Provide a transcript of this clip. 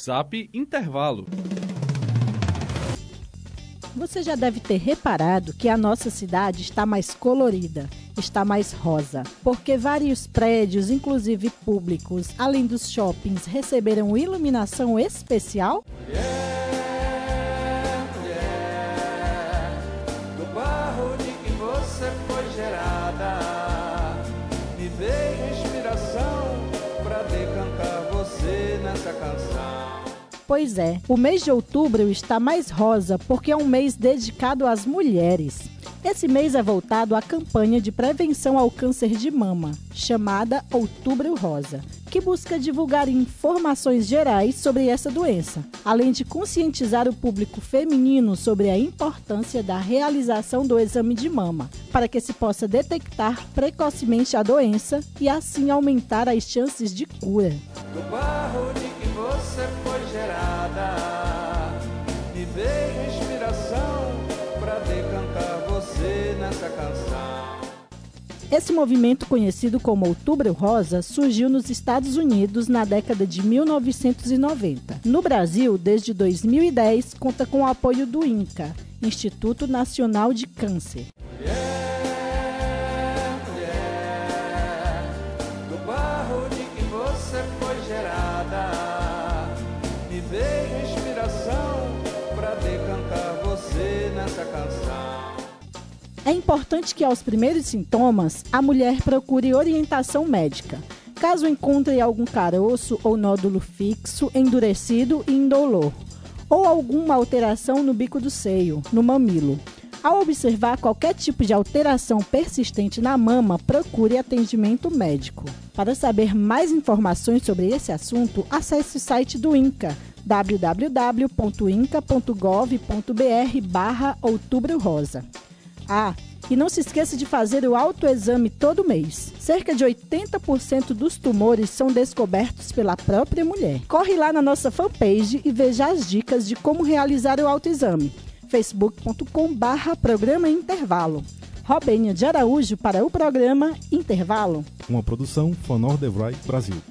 Zap Intervalo. Você já deve ter reparado que a nossa cidade está mais colorida, está mais rosa, porque vários prédios, inclusive públicos, além dos shoppings, receberam iluminação especial? Mulher, mulher, do barro de que você foi gerada, me veio inspiração para decantar você nessa canção. Pois é, o mês de outubro está mais rosa porque é um mês dedicado às mulheres. Esse mês é voltado à campanha de prevenção ao câncer de mama, chamada Outubro Rosa, que busca divulgar informações gerais sobre essa doença, além de conscientizar o público feminino sobre a importância da realização do exame de mama, para que se possa detectar precocemente a doença e assim aumentar as chances de cura. Me veio inspiração para decantar você nessa canção. Esse movimento, conhecido como Outubro Rosa, surgiu nos Estados Unidos na década de 1990. No Brasil, desde 2010, conta com o apoio do INCA, Instituto Nacional de Câncer. Mulher, mulher, do barro de que você foi gerada, É importante que aos primeiros sintomas a mulher procure orientação médica. Caso encontre algum caroço ou nódulo fixo, endurecido e indolor, ou alguma alteração no bico do seio, no mamilo. Ao observar qualquer tipo de alteração persistente na mama, procure atendimento médico. Para saber mais informações sobre esse assunto, acesse o site do INCA www.inca.gov.br barra Outubro Rosa. E não se esqueça de fazer o autoexame todo mês. Cerca de 80% dos tumores são descobertos pela própria mulher. Corre lá na nossa fanpage e veja as dicas de como realizar o autoexame. facebook.com barra programa intervalo. Robênia de Araújo para o programa Intervalo. Uma produção Fonor Devroy Brasil.